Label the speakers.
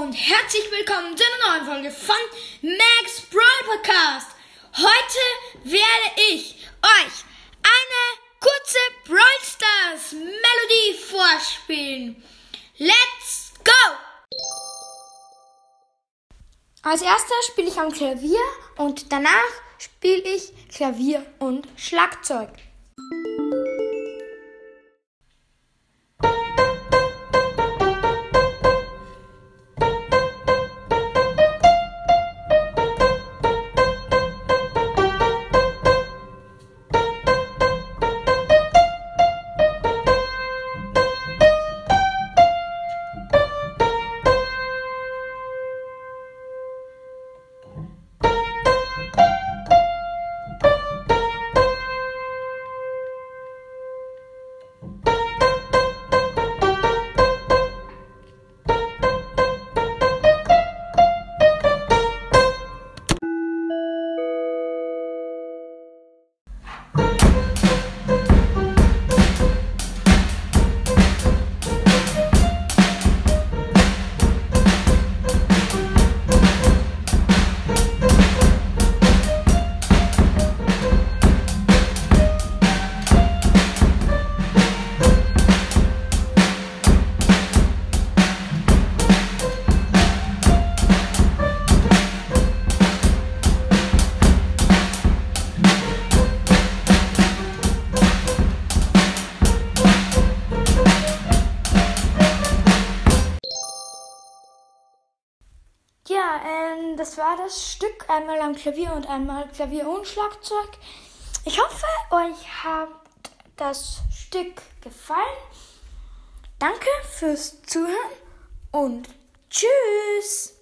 Speaker 1: und herzlich willkommen zu einer neuen Folge von Max Brawl Podcast. Heute werde ich euch eine kurze Brawl Stars Melodie vorspielen. Let's go! Als erster spiele ich am Klavier und danach spiele ich Klavier und Schlagzeug. Ja, ähm, das war das Stück. Einmal am Klavier und einmal Klavier und Schlagzeug. Ich hoffe, euch hat das Stück gefallen. Danke fürs Zuhören und tschüss.